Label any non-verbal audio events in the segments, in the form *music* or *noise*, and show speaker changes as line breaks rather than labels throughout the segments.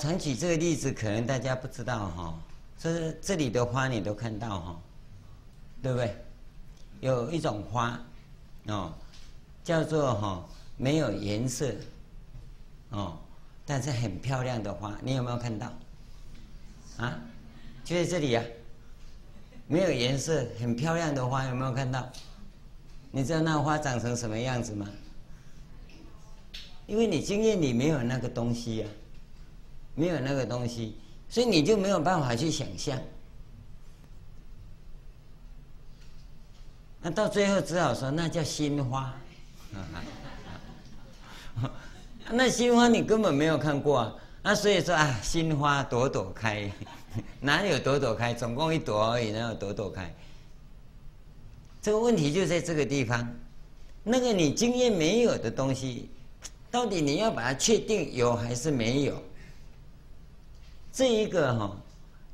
我常举这个例子，可能大家不知道哈。这这里的花你都看到哈，对不对？有一种花，哦，叫做哈没有颜色，哦，但是很漂亮的花，你有没有看到？啊，就在这里呀、啊，没有颜色、很漂亮的花，有没有看到？你知道那花长成什么样子吗？因为你经验里没有那个东西呀、啊，没有那个东西，所以你就没有办法去想象。那到最后只好说那叫心花，*laughs* 那心花你根本没有看过啊，那所以说啊，心花朵朵开，*laughs* 哪里有朵朵开？总共一朵而已，哪有朵朵开？这个问题就在这个地方，那个你经验没有的东西，到底你要把它确定有还是没有？这一个哈、哦，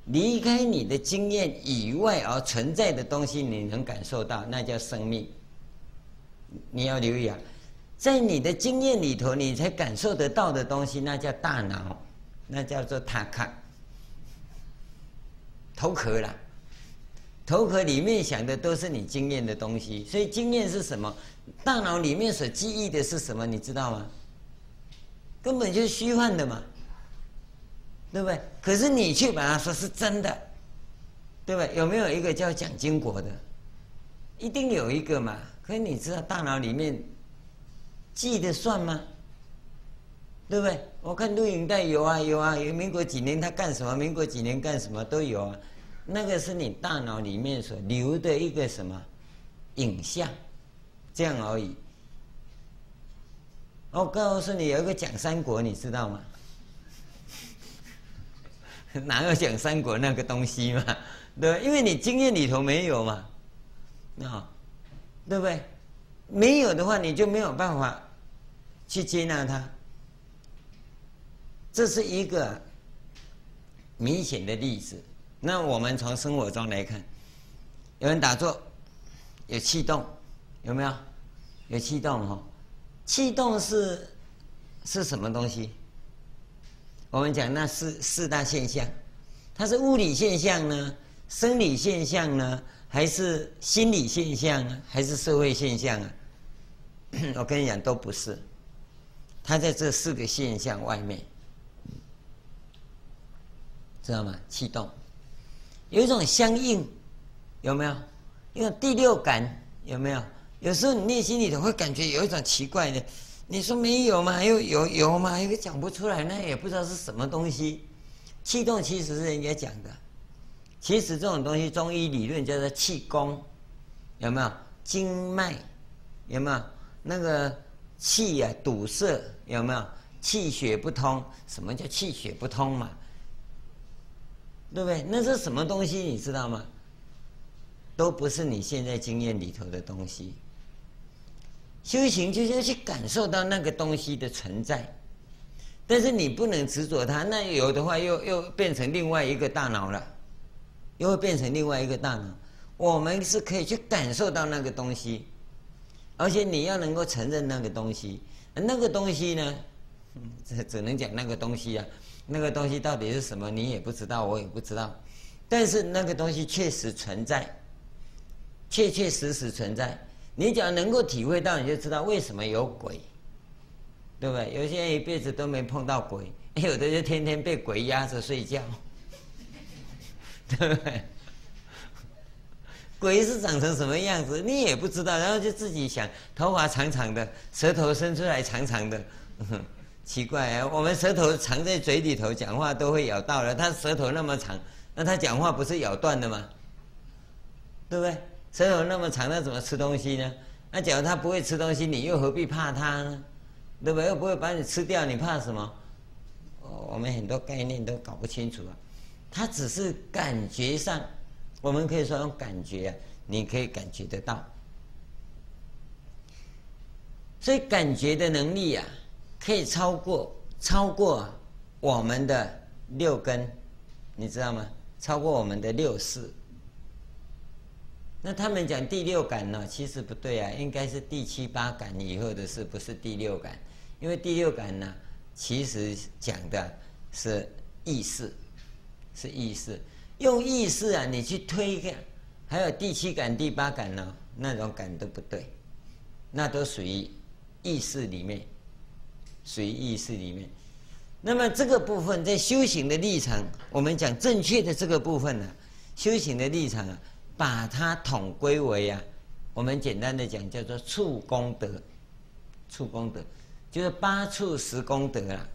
离开你的经验以外而存在的东西，你能感受到，那叫生命。你要留意啊，在你的经验里头，你才感受得到的东西，那叫大脑，那叫做塔卡头壳了。头壳里面想的都是你经验的东西，所以经验是什么？大脑里面所记忆的是什么？你知道吗？根本就是虚幻的嘛，对不对？可是你却把它说是真的，对不对？有没有一个叫蒋经国的？一定有一个嘛。可是你知道大脑里面记得算吗？对不对？我看录影带有啊有啊，有民国几年他干什么？民国几年干什么都有啊。那个是你大脑里面所留的一个什么影像，这样而已。我告诉你，有一个蒋三国，你知道吗？哪有讲三国那个东西嘛？对，因为你经验里头没有嘛，那对不对？没有的话，你就没有办法去接纳它。这是一个明显的例子。那我们从生活中来看，有人打坐，有气动，有没有？有气动哈，气动是是什么东西？我们讲那四四大现象，它是物理现象呢，生理现象呢，还是心理现象啊，还是社会现象啊？*coughs* 我跟你讲，都不是，它在这四个现象外面，知道吗？气动。有一种相应，有没有？一种第六感，有没有？有时候你内心里头会感觉有一种奇怪的，你说没有吗？有有有吗？又讲不出来，那也不知道是什么东西。气动其实是人家讲的，其实这种东西中医理论叫做气功，有没有？经脉，有没有？那个气呀、啊、堵塞，有没有？气血不通，什么叫气血不通嘛？对不对？那是什么东西？你知道吗？都不是你现在经验里头的东西。修行就是要去感受到那个东西的存在，但是你不能执着它。那有的话又，又变成另外一个大脑了，又会变成另外一个大脑。我们是可以去感受到那个东西，而且你要能够承认那个东西。那个东西呢？只 *laughs* 只能讲那个东西啊。那个东西到底是什么？你也不知道，我也不知道。但是那个东西确实存在，确确实实存在。你只要能够体会到，你就知道为什么有鬼，对不对？有些人一辈子都没碰到鬼，*laughs* 有的就天天被鬼压着睡觉，*laughs* 对不对？鬼是长成什么样子，你也不知道，然后就自己想，头发长长的，舌头伸出来长长的。*laughs* 奇怪啊，我们舌头藏在嘴里头，讲话都会咬到了。他舌头那么长，那他讲话不是咬断的吗？对不对？舌头那么长，那怎么吃东西呢？那假如他不会吃东西，你又何必怕他呢？对不？又不会把你吃掉，你怕什么？我们很多概念都搞不清楚啊。他只是感觉上，我们可以说用感觉啊，你可以感觉得到。所以感觉的能力、啊。可以超过超过我们的六根，你知道吗？超过我们的六识。那他们讲第六感呢？其实不对啊，应该是第七八感以后的事，不是第六感。因为第六感呢，其实讲的是意识，是意识。用意识啊，你去推个，还有第七感、第八感呢，那种感都不对，那都属于意识里面，属于意识里面。那么这个部分在修行的立场，我们讲正确的这个部分呢、啊，修行的立场啊，把它统归为啊，我们简单的讲叫做处功德，处功德就是八处十功德啊。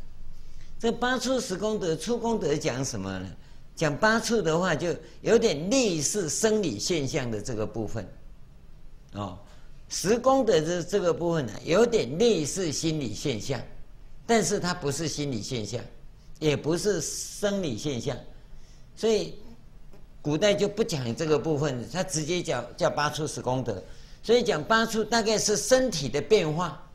这八处十功德，处功德讲什么呢？讲八处的话，就有点类似生理现象的这个部分，哦，十功德的这个部分呢，有点类似心理现象。但是它不是心理现象，也不是生理现象，所以古代就不讲这个部分，他直接讲叫八处十功德。所以讲八处大概是身体的变化，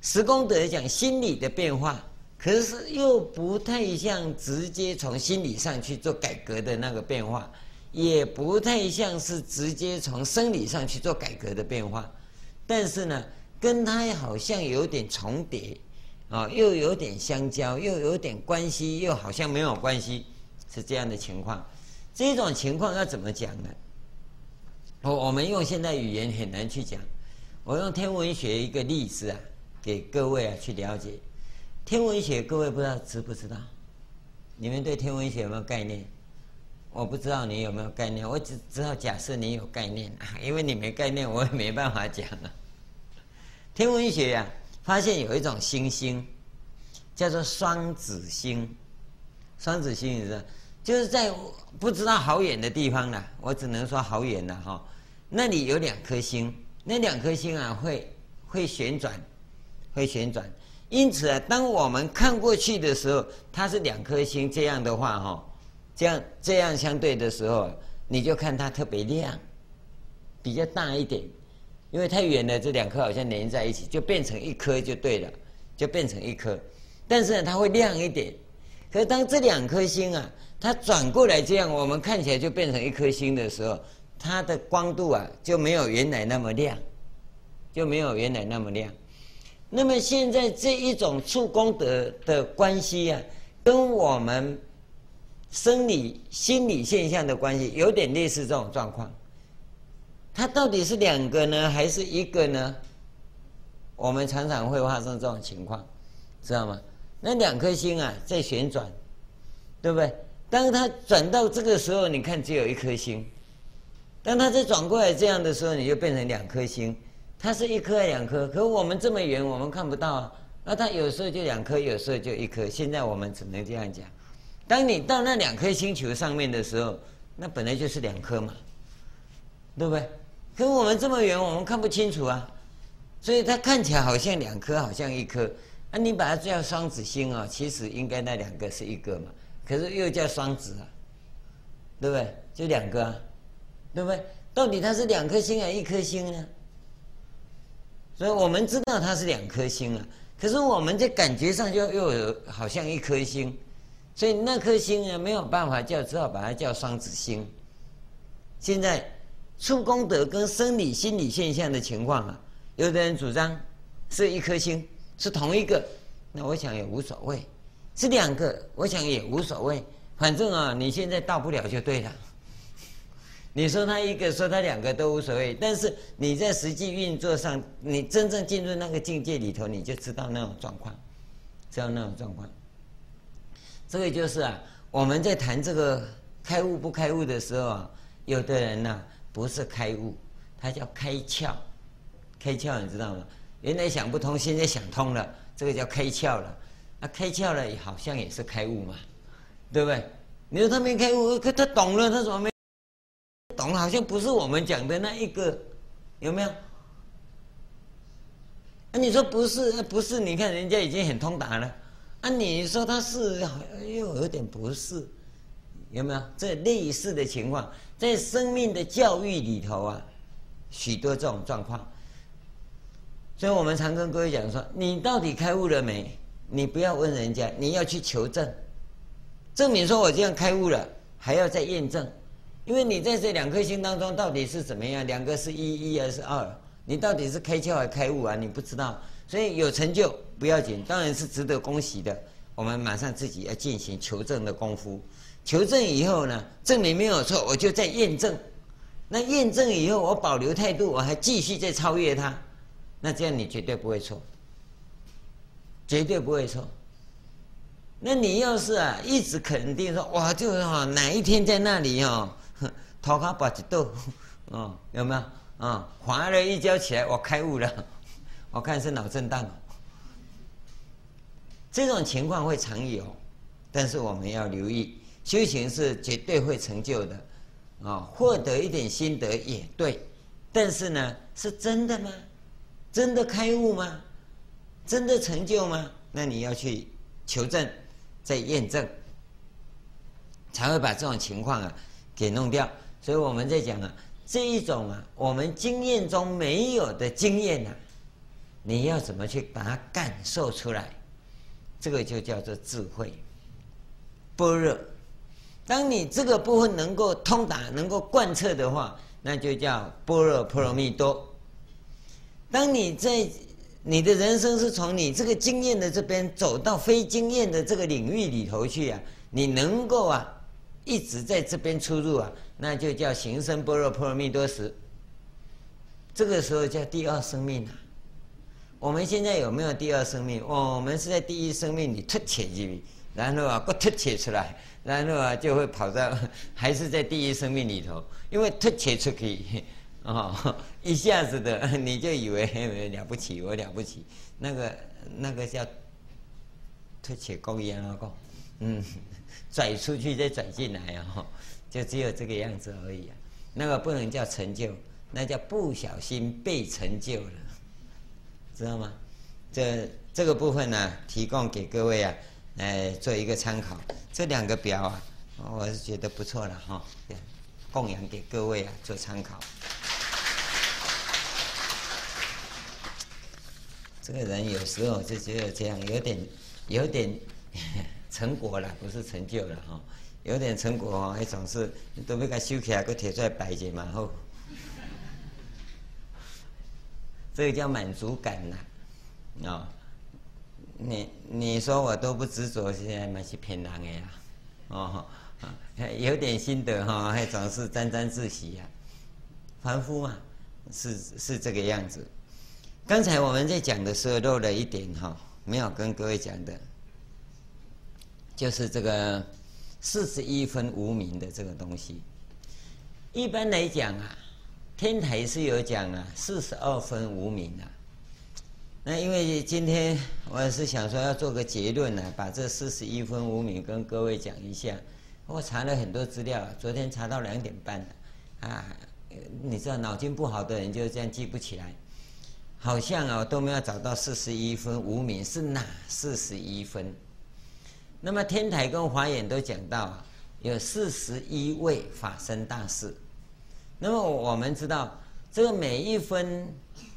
十功德讲心理的变化，可是又不太像直接从心理上去做改革的那个变化，也不太像是直接从生理上去做改革的变化，但是呢，跟它好像有点重叠。啊，又有点相交，又有点关系，又好像没有关系，是这样的情况。这种情况要怎么讲呢？我我们用现代语言很难去讲。我用天文学一个例子啊，给各位啊去了解。天文学各位不知道知不知道？你们对天文学有没有概念？我不知道你有没有概念，我只知道假设你有概念啊，*laughs* 因为你没概念，我也没办法讲啊。天文学呀、啊。发现有一种星星，叫做双子星。双子星你知道，就是在不知道好远的地方呢，我只能说好远了哈。那里有两颗星，那两颗星啊会会旋转，会旋转。因此啊，当我们看过去的时候，它是两颗星这样的话哈，这样这样相对的时候，你就看它特别亮，比较大一点。因为太远了，这两颗好像连在一起，就变成一颗就对了，就变成一颗。但是呢，它会亮一点。可是当这两颗星啊，它转过来这样，我们看起来就变成一颗星的时候，它的光度啊就没有原来那么亮，就没有原来那么亮。那么现在这一种触功德的关系啊，跟我们生理心理现象的关系有点类似这种状况。它到底是两个呢，还是一个呢？我们常常会发生这种情况，知道吗？那两颗星啊在旋转，对不对？当它转到这个时候，你看只有一颗星；当它再转过来这样的时候，你就变成两颗星。它是一颗还两颗？可我们这么远，我们看不到啊。那它有时候就两颗，有时候就一颗。现在我们只能这样讲：当你到那两颗星球上面的时候，那本来就是两颗嘛，对不对？可我们这么远，我们看不清楚啊，所以它看起来好像两颗，好像一颗。啊，你把它叫双子星啊，其实应该那两个是一个嘛，可是又叫双子啊，对不对？就两个啊，对不对？到底它是两颗星还是一颗星呢？所以我们知道它是两颗星啊，可是我们在感觉上就又有好像一颗星，所以那颗星呢没有办法叫，只好把它叫双子星。现在。出功德跟生理心理现象的情况啊，有的人主张是一颗星，是同一个，那我想也无所谓；是两个，我想也无所谓。反正啊，你现在到不了就对了。*laughs* 你说他一个，说他两个都无所谓，但是你在实际运作上，你真正进入那个境界里头，你就知道那种状况，知道那种状况。这个就是啊，我们在谈这个开悟不开悟的时候啊，有的人呢、啊。不是开悟，他叫开窍。开窍你知道吗？原来想不通，现在想通了，这个叫开窍了。他、开窍了，好像也是开悟嘛，对不对？你说他没开悟，可他懂了，他怎么没懂？好像不是我们讲的那一个，有没有？啊，你说不是，不是？你看人家已经很通达了，啊，你说他是，又有点不是。有没有这类似的情况？在生命的教育里头啊，许多这种状况。所以我们常跟各位讲说：你到底开悟了没？你不要问人家，你要去求证，证明说我这样开悟了，还要再验证。因为你在这两颗星当中到底是怎么样？两个是一，一还是二？你到底是开窍还是开悟啊？你不知道。所以有成就不要紧，当然是值得恭喜的。我们马上自己要进行求证的功夫。求证以后呢，证明没有错，我就再验证。那验证以后，我保留态度，我还继续再超越它。那这样你绝对不会错，绝对不会错。那你要是啊，一直肯定说，哇，就是哈，哪一天在那里哈，*laughs* 头壳把一抖，*laughs* 哦，有没有啊？滑了一跤起来，我开悟了，*laughs* 我看是脑震荡。这种情况会常有，但是我们要留意，修行是绝对会成就的，啊，获得一点心得也对，但是呢，是真的吗？真的开悟吗？真的成就吗？那你要去求证，再验证，才会把这种情况啊给弄掉。所以我们在讲啊，这一种啊，我们经验中没有的经验啊，你要怎么去把它感受出来？这个就叫做智慧，般若。当你这个部分能够通达、能够贯彻的话，那就叫般若波罗蜜多。当你在你的人生是从你这个经验的这边走到非经验的这个领域里头去啊，你能够啊一直在这边出入啊，那就叫行深般若波罗蜜多时。这个时候叫第二生命啊。我们现在有没有第二生命？我们是在第一生命里脱切进去，然后啊，不脱切出来，然后啊，就会跑到 *laughs* 还是在第一生命里头，因为脱切出去，哦，*laughs* 一下子的 *laughs* 你就以为了不起，我了不起，那个那个叫脱切功一样啊，嗯，拽出去再拽进来啊，就只有这个样子而已啊，那个不能叫成就，那叫不小心被成就了。知道吗？这这个部分呢，提供给各位啊，来做一个参考。这两个表啊，我是觉得不错了哈，供养给各位啊做参考。这个人有时候就觉得这样，有点有点 *laughs* 成果了，不是成就了哈，有点成果哦，还总是都被他修起来，给贴出来摆着嘛后。*laughs* 这个叫满足感呐，啊，你你说我都不执着，现在蛮是骗人的呀，哦，有点心得哈，还总是沾沾自喜呀，凡夫嘛，是是这个样子。刚才我们在讲的时候漏了一点哈，没有跟各位讲的，就是这个四十一分无名的这个东西。一般来讲啊。天台是有讲啊，四十二分无名啊。那因为今天我也是想说要做个结论呢，把这四十一分无名跟各位讲一下。我查了很多资料，昨天查到两点半了啊。你知道脑筋不好的人就这样记不起来，好像啊都没有找到四十一分无名是哪四十一分。那么天台跟华严都讲到啊，有四十一位法身大士。那么我们知道，这个每一分，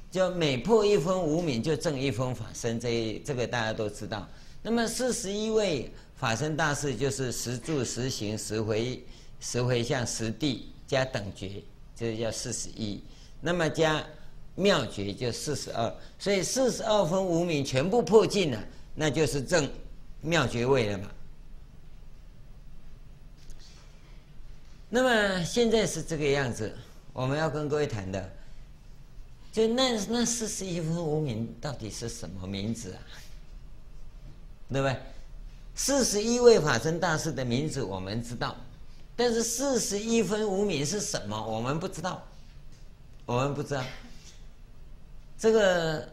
就每破一分无名，就挣一分法身。这这个大家都知道。那么四十一位法身大士，就是十住、十行、十回、十回向、十地加等觉，这就叫四十一。那么加妙诀就四十二。所以四十二分无名全部破尽了，那就是正妙诀位了嘛。那么现在是这个样子，我们要跟各位谈的，就那那四十一分无名到底是什么名字啊？对不对？四十一位法身大士的名字我们知道，但是四十一分无名是什么？我们不知道，我们不知道。这个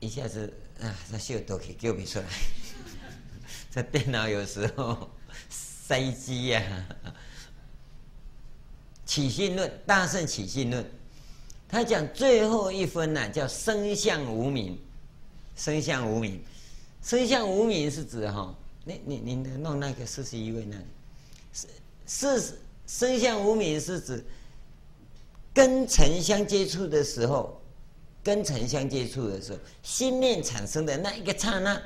一下子啊，那秀都可以叫不出来。*laughs* 这电脑有时候塞机呀，啊，起信论，大乘起信论，他讲最后一分呢，啊，叫生相无明，生相无明，生相无明是指哈，你你你弄那个四十一位那个，是是生相无明是指跟尘相接触的时候，跟尘相接触的时候，心念产生的那一个刹那，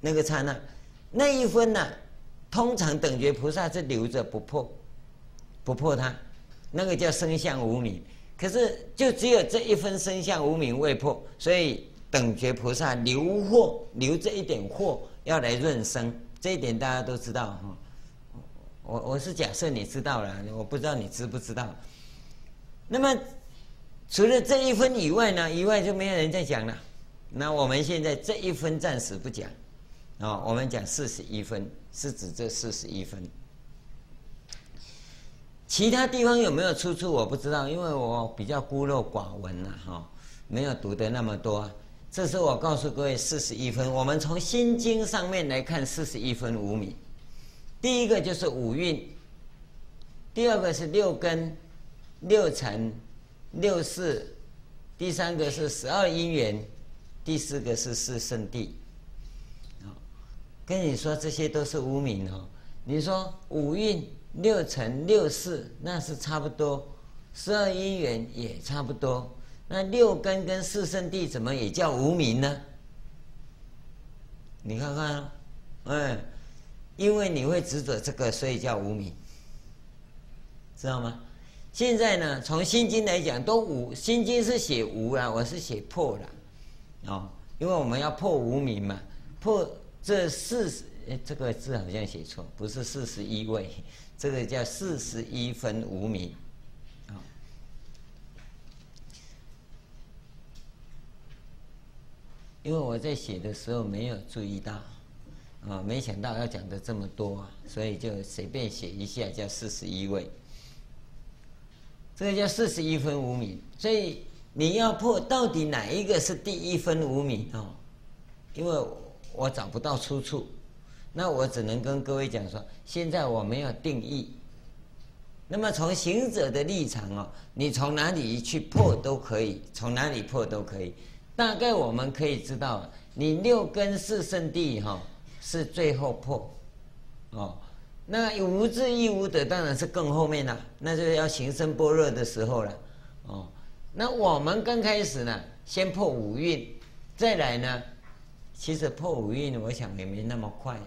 那个刹那。那一分呢、通常等觉菩萨是留着不破，不破它，那个叫生相无明。可是就只有这一分生相无明未破，所以等觉菩萨留惑，留这一点惑要来润生，这一点大家都知道哈。我我是假设你知道了，我不知道你知不知道。那么除了这一分以外呢？以外就没有人再讲了。那我们现在这一分暂时不讲，啊，我们讲四十一分，是指这四十一分。其他地方有没有出处？我不知道，因为我比较孤陋寡闻了，哈，没有读得那么多。这是我告诉各位四十一分。我们从心经上面来看四十一分无明。第一个就是五蕴，第二个是六根、六尘、六识，第三个是十二因缘，第四个是四圣谛。跟你说这些都是无名哦。你说五蕴、六尘、六识，那是差不多；十二因缘也差不多。那六根跟四圣谛怎么也叫无名呢？你看看，哎。因为你会执着这个，所以叫无明，知道吗？现在呢，从心经来讲，都无。心经是写无啊，我是写破了，哦，因为我们要破无明嘛，破这四十，这个字好像写错，不是四十一位，*laughs* 这个叫四十一分无明，啊，因为我在写的时候没有注意到。啊，没想到要讲的这么多啊，所以就随便写一下，叫四十一位。这个叫四十一分无明，所以你要破到底哪一个是第一分无明哦？因为我找不到出处，那我只能跟各位讲说，现在我没有定义。那么从行者的立场哦，你从哪里去破都可以，从哪里破都可以。大概我们可以知道，你六根四圣地哈。是最后破，哦，那无智亦无得，当然是更后面了，那就要行深般若的时候了，哦，那我们刚开始呢，先破五蕴，再来呢，其实破五蕴，我想也没那么快啊，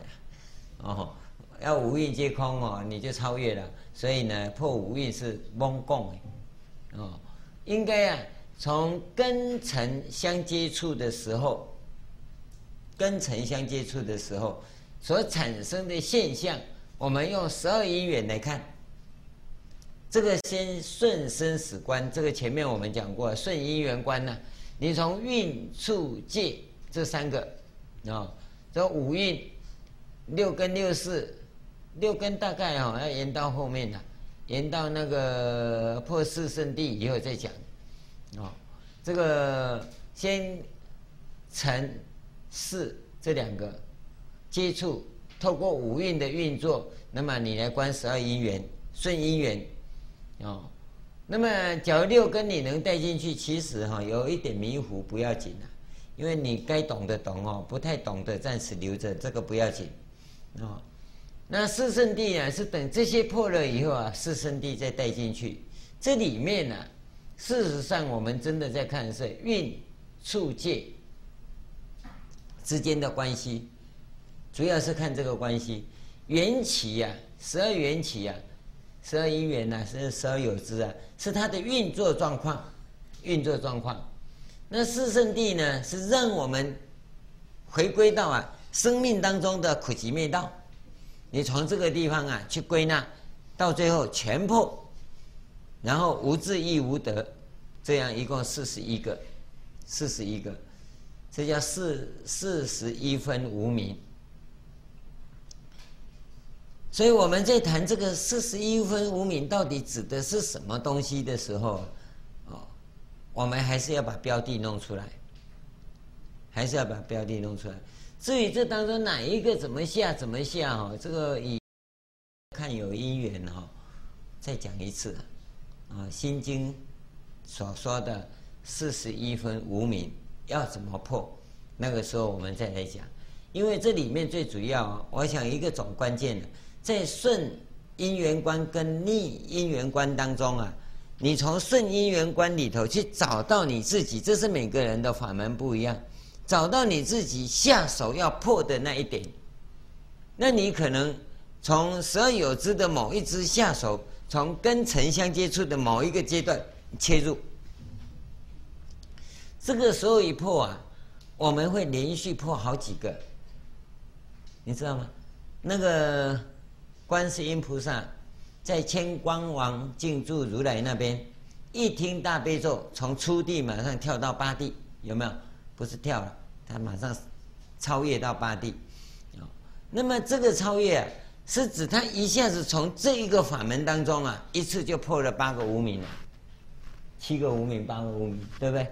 哦，要五蕴皆空哦，你就超越了，所以呢，破五蕴是蒙共，哦，应该啊，从根尘相接触的时候。跟尘相接触的时候，所产生的现象，我们用十二因缘来看。这个先顺生死观，这个前面我们讲过，顺因缘观呢，你从运处界这三个啊，这五蕴、六根、六四，六根大概啊要延到后面了，延到那个破四圣地以后再讲。啊，这个先尘。四这两个接触，透过五蕴的运作，那么你来观十二因缘、顺因缘，哦，那么假如六根你能带进去，其实哈有一点迷糊不要紧啊，因为你该懂的懂哦，不太懂的暂时留着，这个不要紧，哦，那四圣谛啊是等这些破了以后啊，四圣谛再带进去，这里面呢，事实上我们真的在看是运处界。之间的关系，主要是看这个关系。缘起呀，十二缘起呀，十二因缘呐，是十二有支啊，是它的运作状况，运作状况。那四圣谛呢，是让我们回归到啊生命当中的苦集灭道。你从这个地方啊去归纳，到最后全破，然后无智亦无得，这样一共四十一个，四十一个。这叫四四十一分无名，所以我们在谈这个四十一分无名到底指的是什么东西的时候，哦，我们还是要把标的弄出来，还是要把标的弄出来。至于这当中哪一个怎么下怎么下哦，这个以看有因缘哈，再讲一次啊，《心经》所说的四十一分无名。要怎么破？那个时候我们再来讲，因为这里面最主要，我想一个总关键的，在顺因缘观跟逆因缘观当中啊，你从顺因缘观里头去找到你自己，这是每个人的法门不一样，找到你自己下手要破的那一点，那你可能从十二有支的某一支下手，从根尘相接触的某一个阶段切入。这个时候一破啊，我们会连续破好几个，你知道吗？那个观世音菩萨在千光王静住如来那边，一听大悲咒，从初地马上跳到八地，有没有？不是跳了，他马上超越到八地。那么这个超越啊，是指他一下子从这一个法门当中啊，一次就破了八个无明了，七个无明，八个无明，对不对？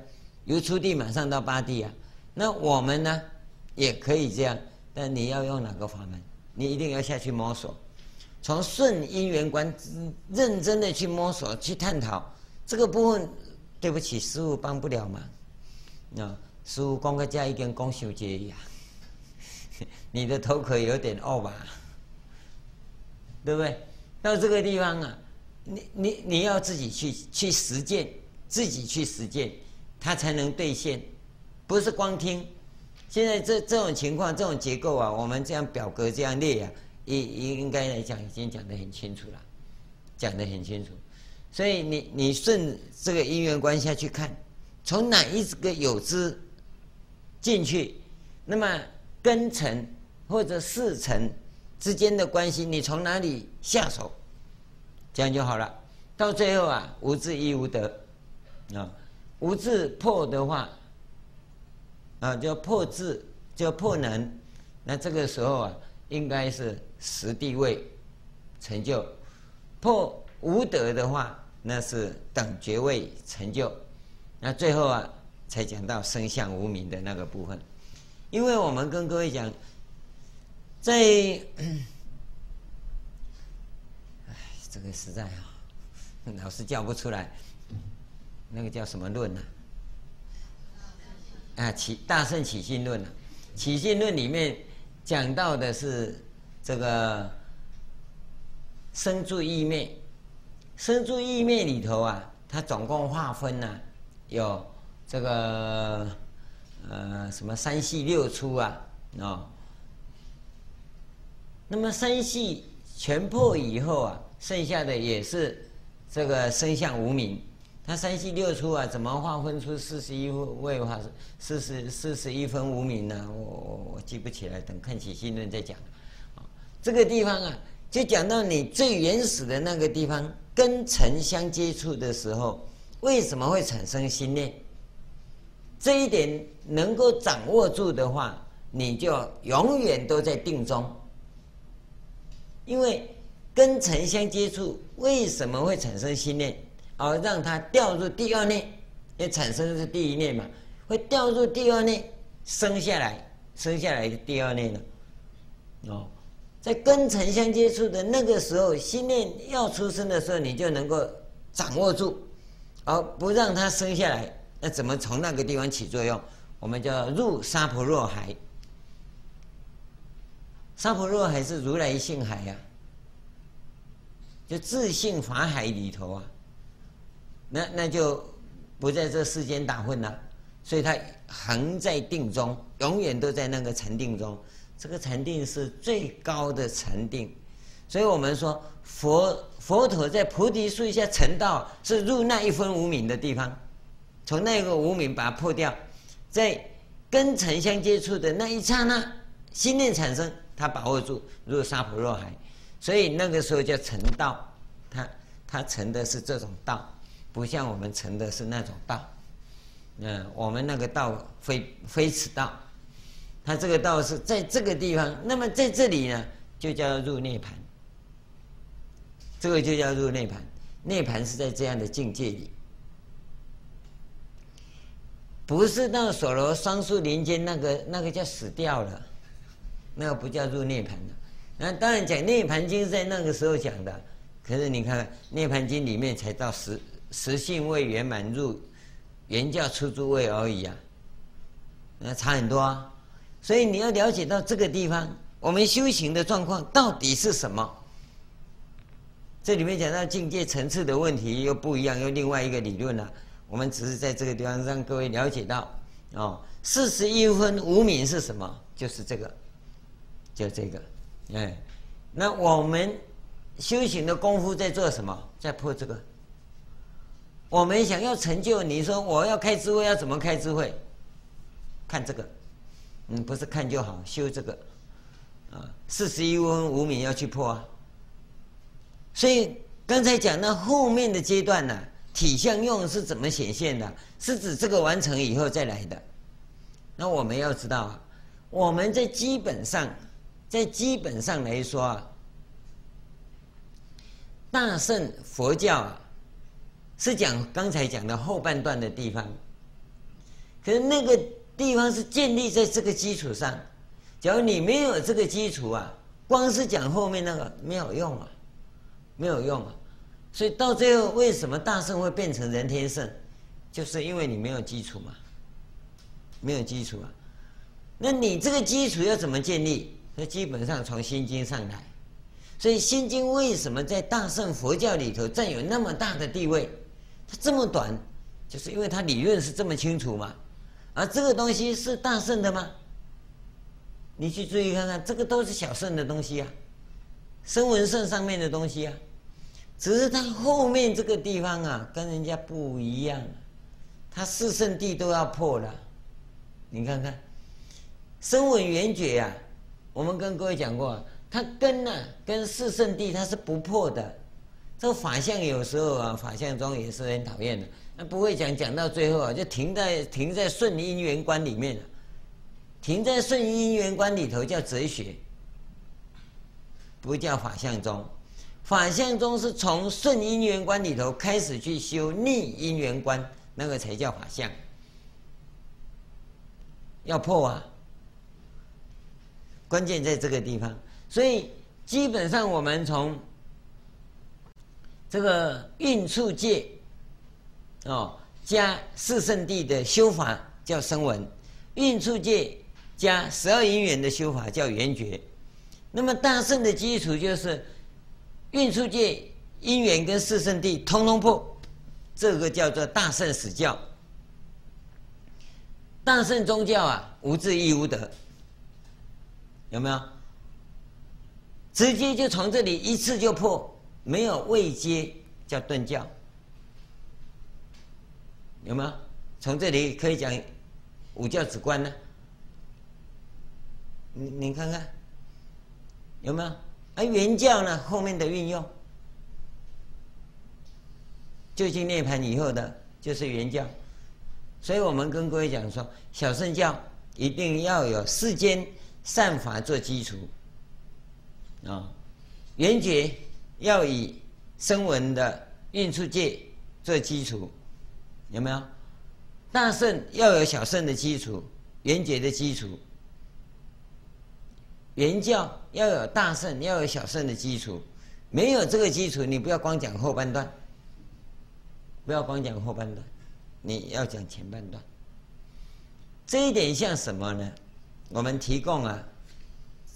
由初地马上到八地啊。那我们呢，也可以这样，但你要用哪个法门？你一定要下去摸索，从顺因缘观认真的去摸索去探讨这个部分。对不起，师父帮不了忙。那师父讲个加一点公修结呀。*laughs* 你的头壳有点傲吧，对不对？到这个地方啊，你你你要自己去去实践，自己去实践，它才能兑现，不是光听。现在这这种情况，这种结构啊，我们这样表格这样列啊，应应该来讲已经讲得很清楚了，讲得很清楚。所以你你顺这个因缘观下去看，从哪一个有支进去，那么。根尘或者识尘之间的关系，你从哪里下手，这样就好了。到最后啊，无智亦无得啊，无智破的话啊，叫破智，叫破能。那这个时候啊，应该是十地位成就；破无德的话，那是等觉位成就。那最后啊，才讲到生相无名的那个部分。因为我们跟各位讲，在，哎，这个实在啊，老是叫不出来，那个叫什么论呢？啊，起大圣起信论啊，起信论里面讲到的是这个生住异灭，生住异灭里头啊，它总共划分呢，有这个。呃，什么三系六出啊？哦，那么三系全破以后啊，剩下的也是这个生相无名。它三系六出啊，怎么划分出四十一位法？四十四十一分无名呢？我我我记不起来，等看起信论再讲。啊这个地方啊，就讲到你最原始的那个地方，跟尘相接触的时候，为什么会产生心念？这一点能够掌握住的话，你就永远都在定中。因为跟尘相接触，为什么会产生心念？而让它掉入第二念，也产生的是第一念嘛，会掉入第二念，生下来，生下来的第二念了。哦，在跟尘相接触的那个时候，心念要出生的时候，你就能够掌握住，而不让它生下来。那怎么从那个地方起作用？我们叫入沙婆若海。沙婆若海是如来性海呀、啊，就自性法海里头啊。那那就不在这世间打混了，所以他恒在定中，永远都在那个禅定中。这个禅定是最高的禅定，所以我们说佛佛陀在菩提树下成道，是入那一分无明的地方。从那个无明把它破掉，在跟尘相接触的那一刹那，心念产生，他把握住入沙婆若海，所以那个时候叫成道，他他成的是这种道，不像我们成的是那种道，嗯，我们那个道非非此道，他这个道是在这个地方，那么在这里呢，就叫入涅槃，这个就叫入涅槃，涅槃是在这样的境界里。不是到所罗双树林间那个那个叫死掉了，那个不叫入涅槃的。那当然讲涅槃经是在那个时候讲的，可是你看看涅槃经里面才到十实性未圆满入原教初住位而已啊，那差很多啊。所以你要了解到这个地方，我们修行的状况到底是什么？这里面讲到境界层次的问题又不一样，又另外一个理论了。我们只是在这个地方让各位了解到，哦，四十一分无明是什么？就是这个，就这个，哎，那我们修行的功夫在做什么？在破这个，我们想要成就，你说我要开智慧，要怎么开智慧？看这个，嗯，不是看就好，修这个，啊，四十一分无明要去破啊。所以刚才讲到后面的阶段呢、体相用是怎么显现的？是指这个完成以后再来的。那我们要知道啊，我们在基本上，在基本上来说啊，大乘佛教啊。是讲刚才讲的后半段的地方，可是那个地方是建立在这个基础上。假如你没有这个基础啊，光是讲后面那个没有用啊，没有用啊。所以到最后，为什么大圣会变成人天圣，就是因为你没有基础嘛，没有基础啊。那你这个基础要怎么建立？那基本上从心经上来。所以心经为什么在大圣佛教里头占有那么大的地位？这么短，就是因为它理论是这么清楚嘛，而这个东西是大圣的吗？你去注意看看，这个都是小圣的东西啊，声闻圣上面的东西啊，只是它后面这个地方啊，跟人家不一样，它四圣地都要破了，你看看，声闻缘觉啊，我们跟各位讲过，它根呢、啊，跟四圣地它是不破的。这个法相有时候啊，法相中也是很讨厌的。那不会讲，讲到最后啊，就停在停在顺因缘观里面了。停在顺因缘观里头叫哲学，不叫法相中。法相中是从顺因缘观里头开始去修逆因缘观，那个才叫法相。要破啊！关键在这个地方，所以基本上我们从。这个蕴处界，哦，加四圣谛的修法叫声闻；蕴处界加十二因缘的修法叫缘觉。那么大圣的基础就是蕴处界因缘跟四圣谛通通破，这个叫做大乘实教。大圣宗教啊，无智亦无德，有没有？直接就从这里一次就破。没有位阶叫顿教，有没有？从这里可以讲五教之观呢？你你看看有没有？而原教呢？后面的运用，究竟涅槃以后的，就是原教。所以我们跟各位讲说，小乘教一定要有世间善法做基础啊，缘觉。要以声闻的运处界做基础，有没有？大圣要有小圣的基础，缘觉的基础。原教要有大圣，要有小圣的基础。没有这个基础，你不要光讲后半段，不要光讲后半段，你要讲前半段。这一点像什么呢？我们提供啊，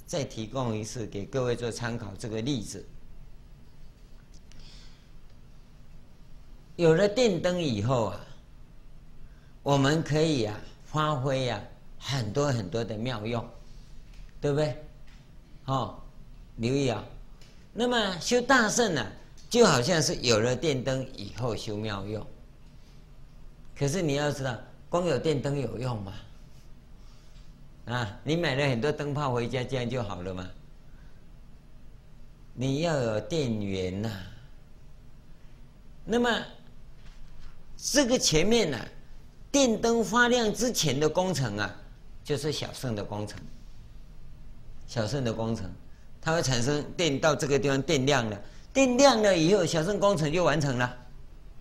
再提供一次给各位做参考，这个例子。有了电灯以后啊，我们可以啊发挥啊很多很多的妙用，对不对？哦，留意啊。那么修大圣呢，就好像是有了电灯以后修妙用。可是你要知道，光有电灯有用吗？啊，你买了很多灯泡回家，这样就好了吗？你要有电源呐。那么。这个前面呢、电灯发亮之前的工程啊，就是小圣的工程。小圣的工程，它会产生电到这个地方，电亮了，电亮了以后，小圣工程就完成了，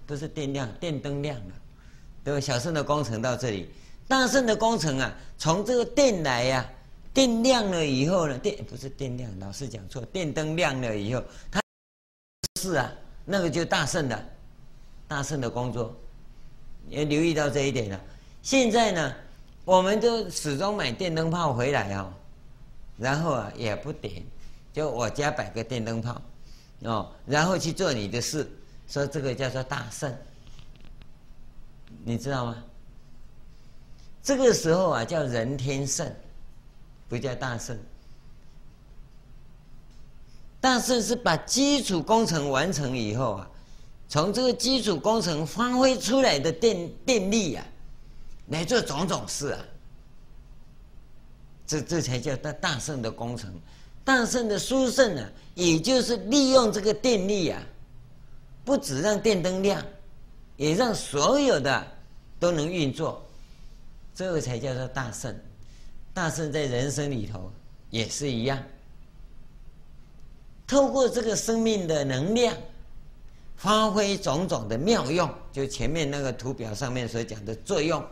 不是电亮，电灯亮了，对吧？小圣的工程到这里，大圣的工程啊，从这个电来呀、啊，电亮了以后呢，电不是电亮，老师讲错，电灯亮了以后，它是啊，那个就大圣的，大圣的工作。也留意到这一点了。现在呢，我们就始终买电灯泡回来哦，然后啊也不点，就我家摆个电灯泡，哦，然后去做你的事，说这个叫做大圣，你知道吗？这个时候啊叫人天圣，不叫大圣。大圣是把基础工程完成以后啊，从这个基础工程发挥出来的电电力啊，来做种种事啊。这这才叫大大圣的工程，大圣的殊胜呢，也就是利用这个电力啊，不只让电灯亮，也让所有的都能运作，这个才叫做大圣。大圣在人生里头也是一样，透过这个生命的能量，发挥种种的妙用，就前面那个图表上面所讲的作用，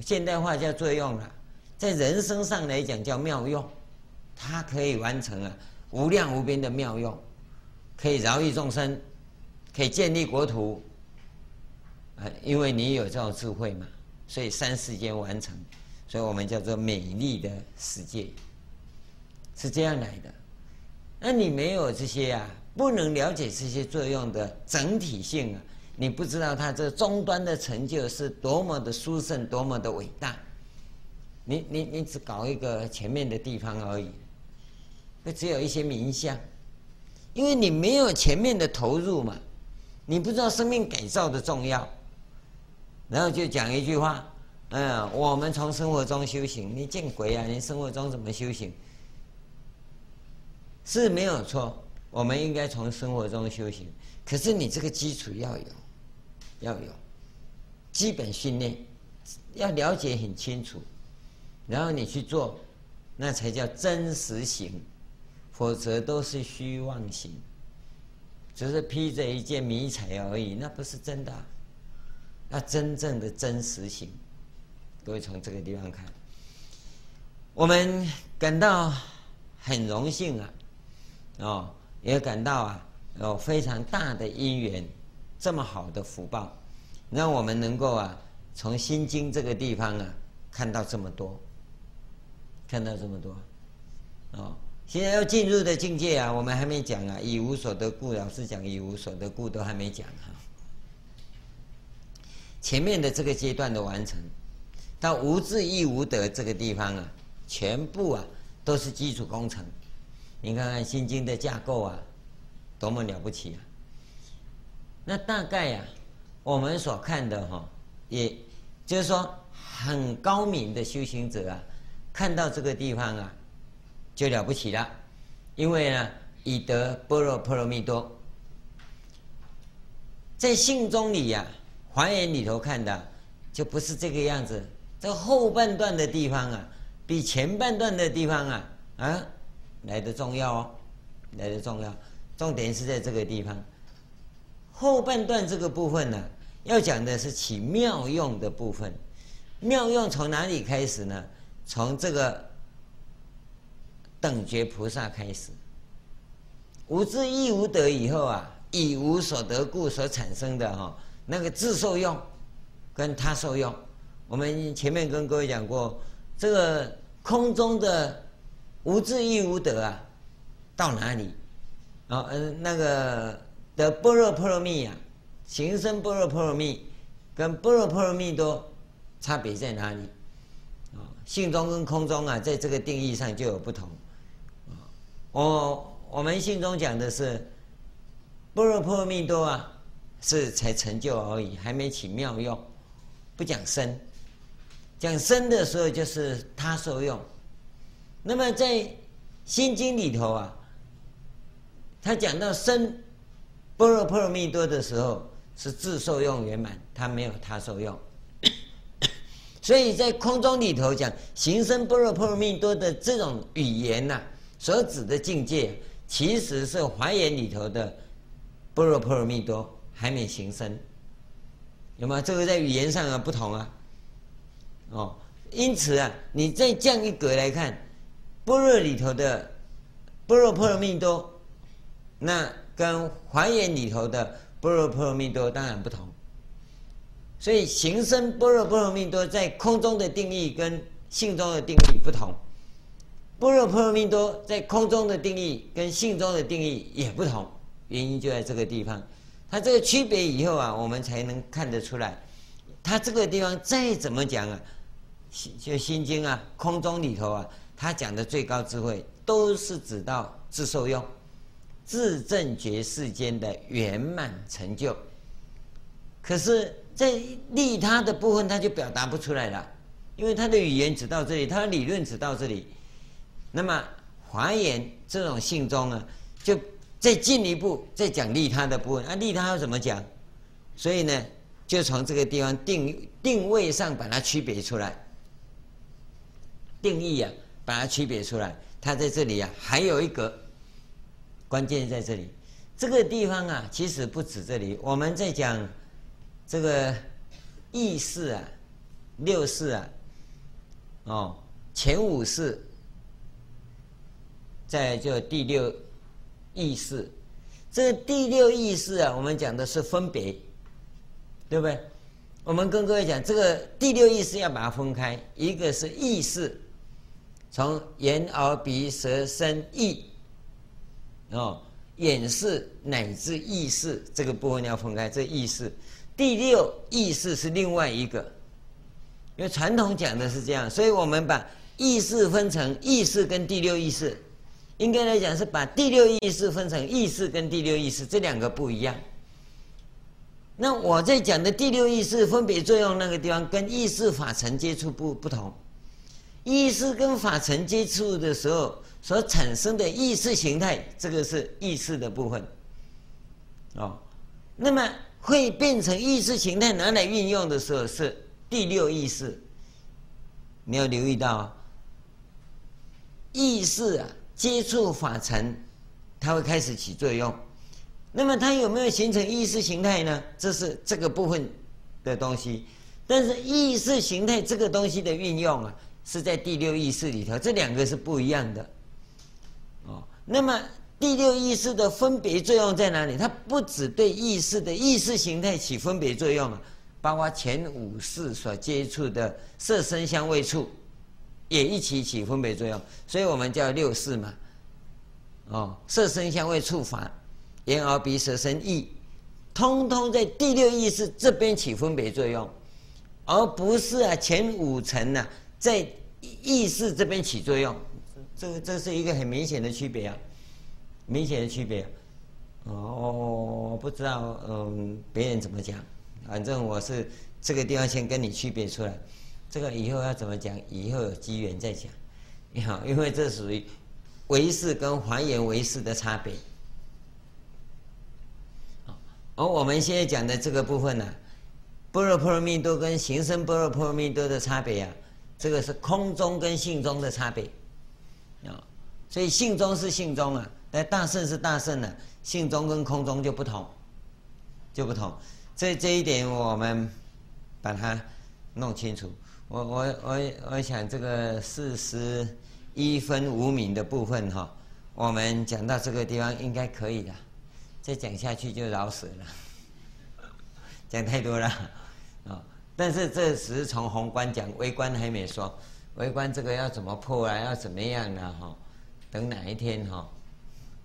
现代化叫作用了，在人生上来讲叫妙用，它可以完成啊无量无边的妙用，可以饶益众生，可以建立国土，啊，因为你有这种智慧嘛，所以三世间完成。所以我们叫做美丽的世界，是这样来的。那你没有这些啊，不能了解这些作用的整体性啊，你不知道它这终端的成就是多么的殊胜，多么的伟大。你你你只搞一个前面的地方而已，那只有一些名相，因为你没有前面的投入嘛，你不知道生命改造的重要，然后就讲一句话。嗯，我们从生活中修行，你见鬼啊！你生活中怎么修行？是没有错，我们应该从生活中修行。可是你这个基础要有，要有基本训练，要了解很清楚，然后你去做，那才叫真实行，否则都是虚妄行，只是披着一件迷彩而已，那不是真的。那真正的真实行。各位从这个地方看，我们感到很荣幸啊，哦，也感到啊有非常大的因缘，这么好的福报，让我们能够啊从心经这个地方啊看到这么多，看到这么多，哦，现在要进入的境界啊，我们还没讲啊，以无所得故，老师讲以无所得故都还没讲哈，前面的这个阶段的完成。到无智亦无得这个地方啊，全部啊都是基础工程。你看看《心经》的架构啊，多么了不起啊！那大概呀、啊，我们所看的哈、哦，也就是说，很高明的修行者啊，看到这个地方啊，就了不起了，因为呢，已得般若波罗蜜多。在信中里呀、啊，华严里头看的，就不是这个样子。这后半段的地方啊，比前半段的地方啊啊来得重要哦，来得重要。重点是在这个地方，后半段这个部分呢、要讲的是起妙用的部分。妙用从哪里开始呢？从这个等觉菩萨开始，无智亦无得以后啊，以无所得故所产生的哈、哦，那个自受用跟他受用。我们前面跟各位讲过，这个空中的无智亦无得啊，到哪里？啊，嗯，那个的般若波罗蜜啊，行深般若波罗蜜，跟般若波罗蜜多差别在哪里？啊，性中跟空中啊，在这个定义上就有不同。啊，我我们性中讲的是般若波罗蜜多啊，是才成就而已，还没起妙用，不讲深。讲深的时候就是他受用，那么在《心经》里头啊，他讲到生般若波罗蜜多的时候是自受用圆满，他没有他受用，*coughs* 所以在空中里头讲行深般若波罗蜜多的这种语言呐、所指的境界其实是华严里头的般若波罗蜜多还没行深，有吗？这个在语言上啊不同啊。哦，因此啊，你再降一格来看，般若里头的般若波罗蜜多，那跟华严里头的般若波罗蜜多当然不同。所以行深般若波罗蜜多在空中的定义跟性中的定义不同，般若波罗蜜多在空中的定义跟性中的定义也不同，原因就在这个地方。它这个区别以后啊，我们才能看得出来，它这个地方再怎么讲啊。就《心经》啊，空中里头啊，他讲的最高智慧都是指到自受用，自证觉世间的圆满成就。可是，在利他的部分，他就表达不出来了，因为他的语言只到这里，他的理论只到这里。那么，华严这种信中呢，就再进一步再讲利他的部分。啊，利他要怎么讲？所以呢，就从这个地方定定位上把它区别出来，定义啊，把它区别出来。它在这里啊，还有一个关键在这里。这个地方啊，其实不止这里。我们在讲这个意识啊，六识啊，哦，前五识，再就第六意识。这个第六意识啊，我们讲的是分别。对不对？我们跟各位讲，这个第六意识要把它分开，一个是意识，从眼耳鼻舌身意，哦，眼识乃至意识这个部分要分开。这意识，第六意识是另外一个，因为传统讲的是这样，所以我们把意识分成意识跟第六意识，应该来讲是把第六意识分成意识跟第六意识这两个不一样。那我在讲的第六意识分别作用那个地方，跟意识法尘接触不不同。意识跟法尘接触的时候所产生的意识形态，这个是意识的部分。哦，那么会变成意识形态拿来运用的时候，是第六意识。你要留意到，意识啊接触法尘，它会开始起作用。那么它有没有形成意识形态呢？这是这个部分的东西。但是意识形态这个东西的运用啊，是在第六意识里头，这两个是不一样的。哦，那么第六意识的分别作用在哪里？它不只对意识的意识形态起分别作用啊，包括前五识所接触的色声香味触，也一起起分别作用。所以我们叫六识嘛。哦，色声香味触法。眼耳鼻舌身意，通通在第六意识这边起分别作用，而不是啊前五层呢、在意识这边起作用，这这是一个很明显的区别啊，明显的区别、哦，我不知道嗯别人怎么讲，反正我是这个地方先跟你区别出来，这个以后要怎么讲，以后有机缘再讲。你好，因为这属于唯识跟还原唯识的差别。而我们现在讲的这个部分呢、啊，般若波罗蜜多跟行深般若波罗蜜多的差别啊，这个是空中跟性中的差别啊，所以性中是性中啊，但大圣是大圣啊，性中跟空中就不同，就不同。这这一点我们把它弄清楚。我我我我想这个四十一分五秒的部分哈，我们讲到这个地方应该可以的。再讲下去就饶死了，讲太多了啊！但是这只是从宏观讲，微观还没说。微观这个要怎么破啊？要怎么样呢？哈，等哪一天哈，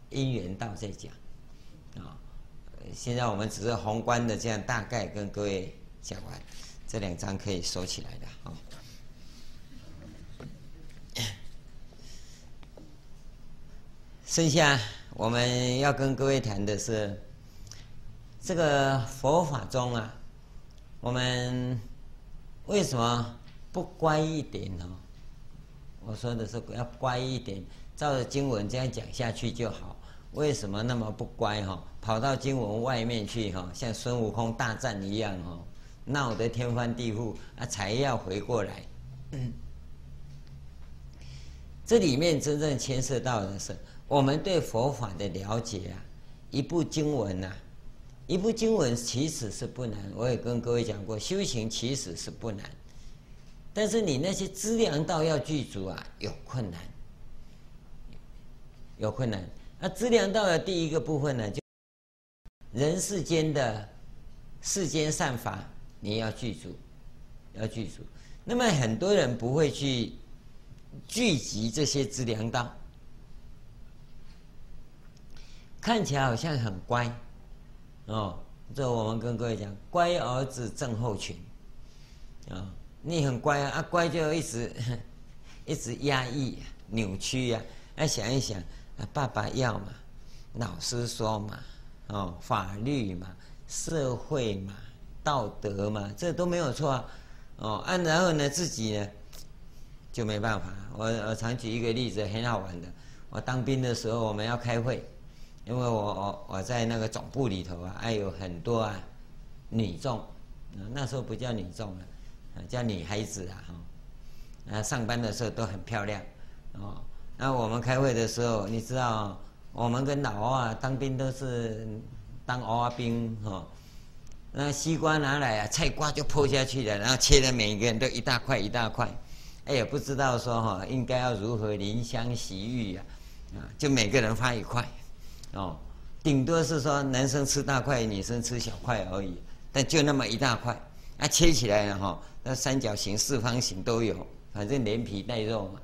因缘到再讲啊。现在我们只是宏观的这样大概跟各位讲完，这两章可以收起来的啊。*coughs* 剩下。我们要跟各位谈的是这个佛法中啊，我们为什么不乖一点呢？我说的是要乖一点，照着经文这样讲下去就好。为什么那么不乖哈？跑到经文外面去哈，像孙悟空大战一样哈，闹得天翻地覆啊，才要回过来。嗯，这里面真正牵涉到的是。我们对佛法的了解啊，一部经文呐、啊，一部经文其实是不难。我也跟各位讲过，修行其实是不难，但是你那些资粮道要具足啊，有困难，有困难。那资粮道的第一个部分呢，就人世间的世间善法，你要具足，要具足。那么很多人不会去聚集这些资粮道。看起来好像很乖，哦，这我们跟各位讲，乖儿子症候群，啊、你很乖啊，啊乖就一直 *laughs* 一直压抑、啊扭曲呀、啊，要想一想，啊，爸爸要嘛，老师说嘛，哦，法律嘛，社会嘛，道德嘛，这都没有错啊，哦，啊，然后呢，自己呢就没办法。我我常举一个例子，很好玩的。我当兵的时候，我们要开会，因为我我我在那个总部里头啊，还有很多啊女众，那时候不叫女众了，叫女孩子啊哈，啊，上班的时候都很漂亮，哦，那我们开会的时候，你知道。我们跟老欧啊当兵都是当欧啊兵哈，那西瓜拿来啊，菜瓜就剖下去了，然后切的每一个人都一大块一大块，哎也不知道说哈应该要如何怜香惜玉呀，啊就每个人发一块，哦，顶多是说男生吃大块，女生吃小块而已，但就那么一大块，啊切起来了哈，那三角形、四方形都有，反正连皮带肉嘛，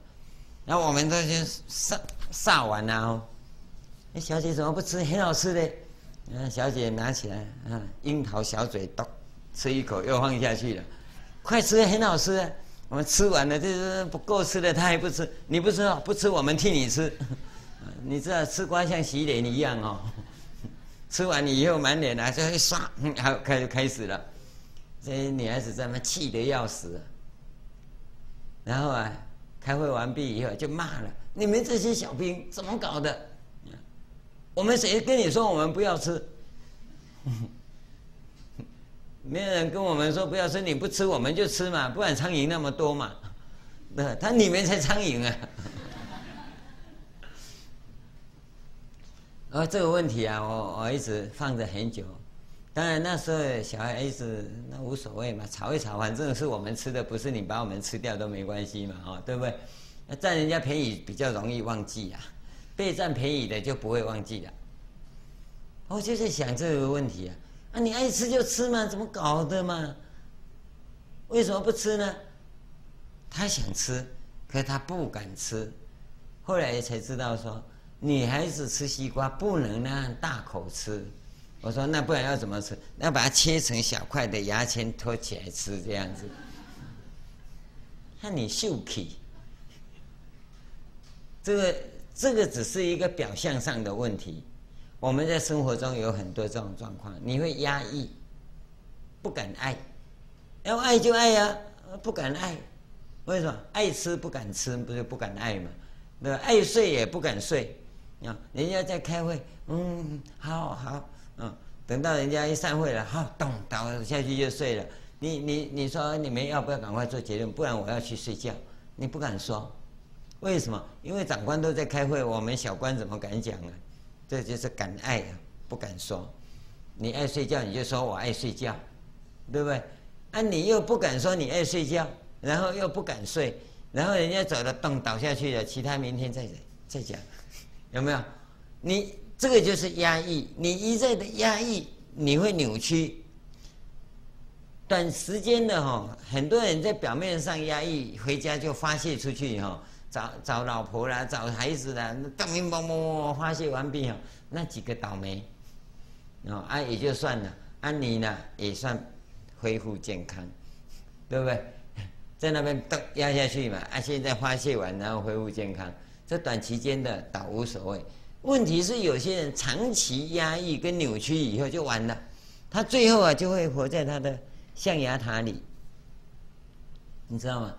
然后我们都先杀杀完了哦。那小姐怎么不吃？很好吃的。嗯，小姐拿起来，啊，樱桃小嘴，咚，吃一口又放下去了。快吃，很好吃。我们吃完了，这是不够吃的，他还不吃。你不吃，不吃，我们替你吃。你知道吃瓜像洗脸一样哦。*laughs* 吃完你以后满脸啊，就会刷，*laughs* 好，开始开始了。这些女孩子在那气得要死。然后啊，开会完毕以后就骂了：你们这些小兵怎么搞的？我们谁跟你说我们不要吃？*laughs* 没有人跟我们说不要吃，你不吃我们就吃嘛，不然苍蝇那么多嘛。对，他里面才苍蝇啊。啊，这个问题啊，我我一直放着很久。当然那时候小孩一直那无所谓嘛，吵一吵，反正是我们吃的，不是你把我们吃掉都没关系嘛，啊，对不对？占人家便宜比较容易忘记啊。被占便宜的就不会忘记了。我就在想这个问题啊，啊，你爱吃就吃嘛，怎么搞的嘛？为什么不吃呢？他想吃，可是他不敢吃。后来才知道说，女孩子吃西瓜不能那样大口吃。我说那不然要怎么吃？要把它切成小块的，牙签托起来吃这样子。看你秀气，这个。这个只是一个表象上的问题，我们在生活中有很多这种状况，你会压抑，不敢爱，要爱就爱呀，不敢爱，为什么？爱吃不敢吃，不是不敢爱嘛？对吧？爱睡也不敢睡，啊，人家在开会，嗯，好好，嗯，等到人家一散会了，好，咚倒下去就睡了。你你你说你们要不要赶快做结论？不然我要去睡觉。你不敢说。为什么？因为长官都在开会，我们小官怎么敢讲啊？这就是敢爱啊，不敢说。你爱睡觉，你就说我爱睡觉，对不对？啊，你又不敢说你爱睡觉，然后又不敢睡，然后人家走了，咚倒下去了，其他明天再再讲，有没有？你这个就是压抑，你一再的压抑，你会扭曲。短时间的哈，很多人在表面上压抑，回家就发泄出去哈。找找老婆啦，找孩子啦，当兵某某发泄完毕哦，那几个倒霉，哦啊也就算了，啊你呢也算恢复健康，对不对？*laughs* 在那边咚压下去嘛，啊现在发泄完然后恢复健康，这短期间的倒无所谓。问题是有些人长期压抑跟扭曲以后就完了，他最后啊就会活在他的象牙塔里，你知道吗？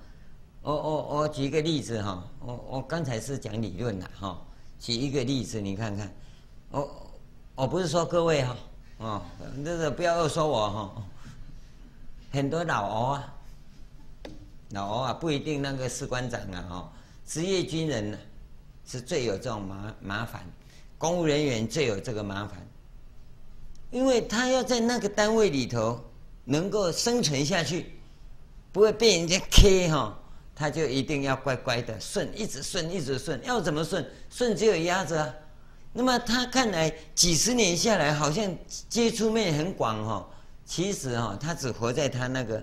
我我我举一个例子哈，我我刚才是讲理论的哈，举一个例子你看看，我我不是说各位哈，哦，那个不要说我哈，很多老欧啊，老欧啊不一定那个士官长啊哈，职业军人呢是最有这种麻麻烦，公务人员最有这个麻烦，因为他要在那个单位里头能够生存下去，不会被人家 K 哈。他就一定要乖乖的顺，一直顺，一直顺。要怎么顺？顺只有鸭子啊。那么他看来几十年下来，好像接触面很广哈。其实哈，他只活在他那个，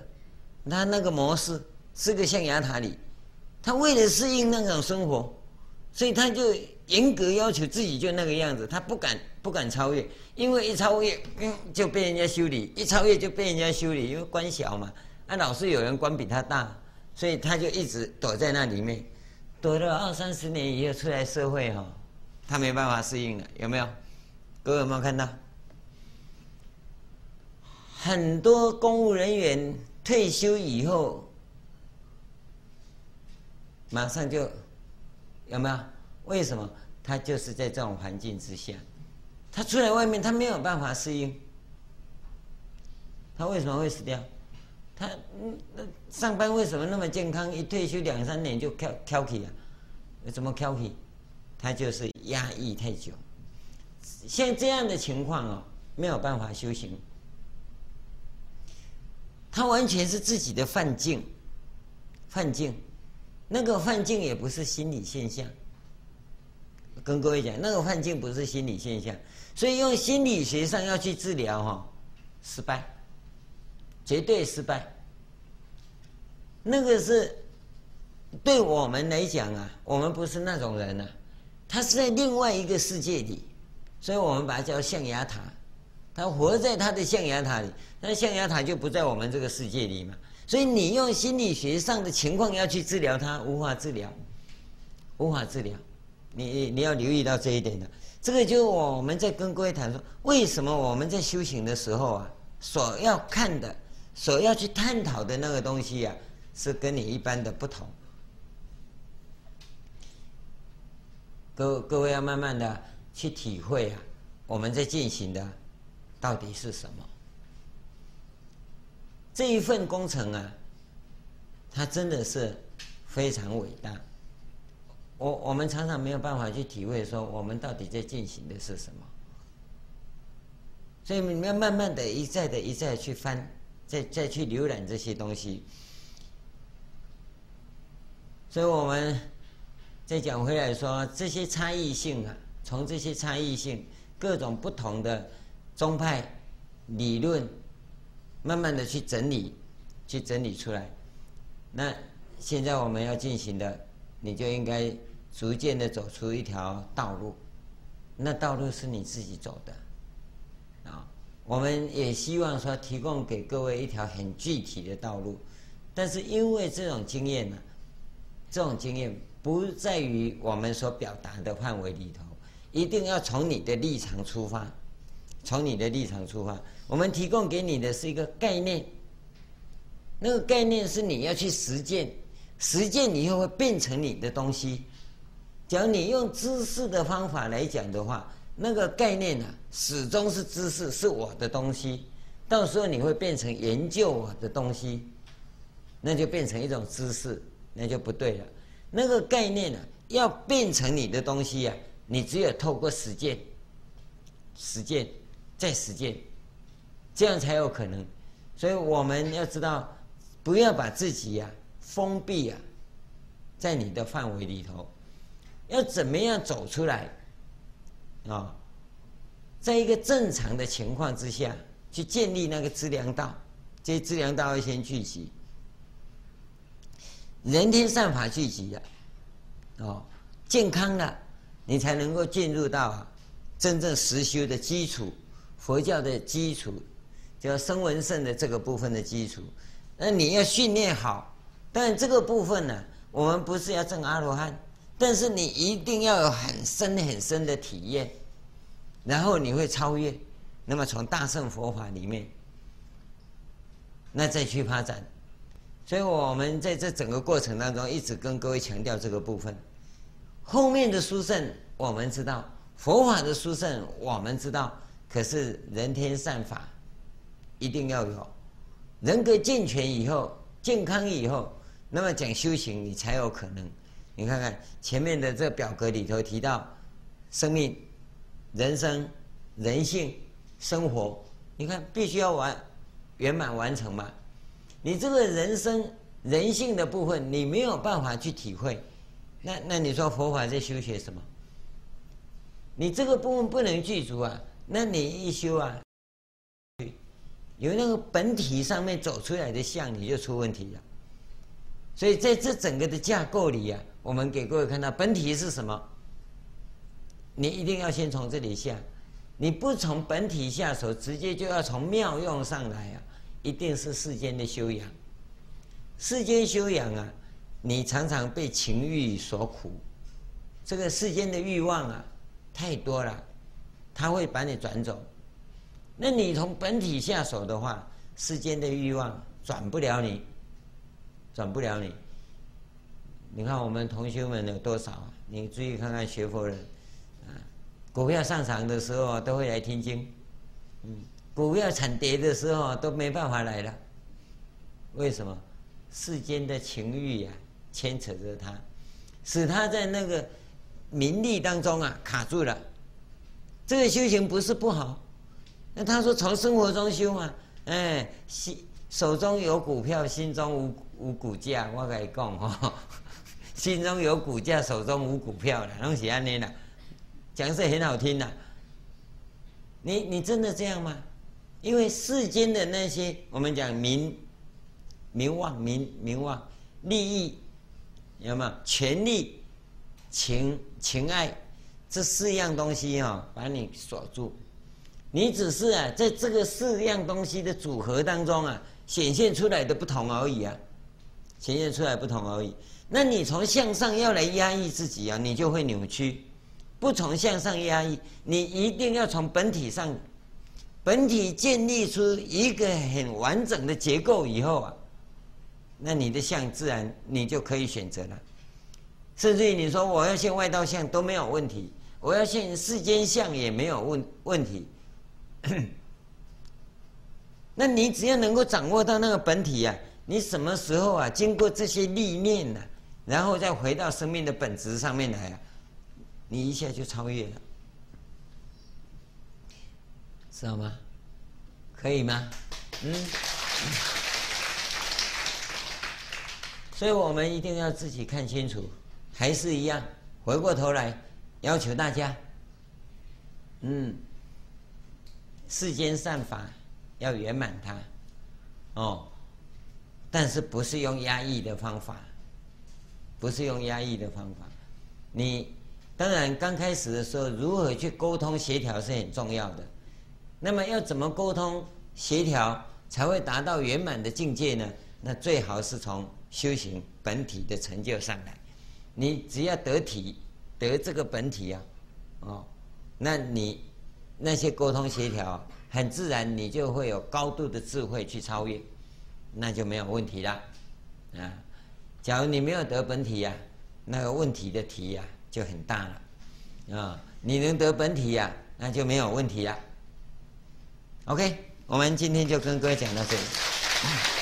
他那个模式是个象牙塔里。他为了适应那种生活，所以他就严格要求自己就那个样子。他不敢不敢超越，因为一超越，嗯，就被人家修理；一超越就被人家修理，因为官小嘛。那老是有人官比他大。所以他就一直躲在那里面，躲了二三十年以后出来社会哈，他没办法适应了，有没有？各位有没有看到？很多公务人员退休以后，马上就有没有？为什么？他就是在这种环境之下，他出来外面，他没有办法适应。他为什么会死掉？他嗯，那上班为什么那么健康？一退休两三年就挑挑剔啊？怎么挑剔？他就是压抑太久。像这样的情况哦，没有办法修行。他完全是自己的幻境，幻境，那个幻境也不是心理现象。跟各位讲，那个幻境不是心理现象，所以用心理学上要去治疗哈，失败，绝对失败。那个是对我们来讲啊，我们不是那种人呐、啊，他是在另外一个世界里，所以我们把它叫象牙塔，他活在他的象牙塔里，那象牙塔就不在我们这个世界里嘛，所以你用心理学上的情况要去治疗他，无法治疗，无法治疗。你你要留意到这一点的，这个就是我们在跟各位谈说，为什么我们在修行的时候啊，所要看的、所要去探讨的那个东西啊，是跟你一般的不同。各各位要慢慢的去体会啊，我们在进行的到底是什么？这一份工程啊，它真的是非常伟大。我我们常常没有办法去体会说，我们到底在进行的是什么，所以你们要慢慢的一再的一再去翻，再再去浏览这些东西。所以我们再讲回来说，这些差异性啊，从这些差异性，各种不同的宗派理论，慢慢的去整理，去整理出来。那现在我们要进行的，你就应该。逐渐的走出一条道路，那道路是你自己走的，啊，我们也希望说提供给各位一条很具体的道路，但是因为这种经验呢，这种经验不在于我们所表达的范围里头，一定要从你的立场出发，从你的立场出发，我们提供给你的是一个概念，那个概念是你要去实践，实践以后会变成你的东西。假如你用知识的方法来讲的话，那个概念呢、啊，始终是知识，是我的东西。到时候你会变成研究我的东西，那就变成一种知识，那就不对了。那个概念呢、啊，要变成你的东西呀、啊，你只有透过实践，实践再实践，这样才有可能。所以我们要知道，不要把自己呀、啊、封闭啊，在你的范围里头。要怎么样走出来？啊，在一个正常的情况之下去建立那个资粮道，这些资粮道要先聚集，人天善法聚集了，哦，健康了，你才能够进入到真正实修的基础，佛教的基础，叫声闻圣的这个部分的基础。那你要训练好，但这个部分呢，我们不是要证阿罗汉。但是你一定要有很深很深的体验，然后你会超越。那么从大乘佛法里面，那再去发展。所以我们在这整个过程当中，一直跟各位强调这个部分。后面的殊胜我们知道，佛法的殊胜我们知道，可是人天善法一定要有，人格健全以后，健康以后，那么讲修行你才有可能。你看看前面的这表格里头提到，生命、人生、人性、生活，你看必须要完圆满完成嘛。你这个人生人性的部分，你没有办法去体会，那那你说佛法在修学什么？你这个部分不能具足啊，那你一修啊，有那个本体上面走出来的相，你就出问题了。所以在这整个的架构里、啊。我们给各位看到本体是什么？你一定要先从这里下，你不从本体下手，直接就要从妙用上来啊！一定是世间的修养，世间修养啊，你常常被情欲所苦，这个世间的欲望啊，太多了，他会把你转走。那你从本体下手的话，世间的欲望转不了你，转不了你。你看我们同学们有多少？你注意看看学佛人，啊，股票上涨的时候都会来听经，嗯，股票惨跌的时候都没办法来了。为什么？世间的情欲呀、啊，牵扯着他，使他在那个名利当中啊卡住了。这个修行不是不好，那他说从生活中修嘛，哎，心手中有股票，心中无无股价，我跟你讲哈。*laughs* 心中有股价，手中无股票了，东西安尼了，讲是很好听的。你你真的这样吗？因为世间的那些，我们讲名、名望、名名望、利益，有没有？权力、情情爱，这四样东西哈、哦，把你锁住。你只是啊，在这个四样东西的组合当中啊，显现出来的不同而已啊，显现出来不同而已。那你从向上要来压抑自己啊，你就会扭曲；不从向上压抑，你一定要从本体上，本体建立出一个很完整的结构以后啊，那你的相自然你就可以选择了。甚至于你说我要现外道相都没有问题，我要现世间相也没有问问题。*coughs* 那你只要能够掌握到那个本体、啊，你什么时候啊，经过这些历练呢？然后再回到生命的本质上面来啊，你一下就超越了，知道吗？可以吗？嗯。*coughs* 所以我们一定要自己看清楚，还是一样，回过头来要求大家，嗯，世间善法要圆满它，哦，但是不是用压抑的方法。不是用压抑的方法，你当然刚开始的时候，如何去沟通协调是很重要的。那么要怎么沟通协调才会达到圆满的境界呢？那最好是从修行本体的成就上来。你只要得体，得这个本体啊，哦，那你那些沟通协调很自然，你就会有高度的智慧去超越，那就没有问题了，啊。假如你没有得本体呀、啊，那个问题的题呀、啊、就很大了，啊，你能得本体呀、啊，那就没有问题了。OK，我们今天就跟各位讲到这里。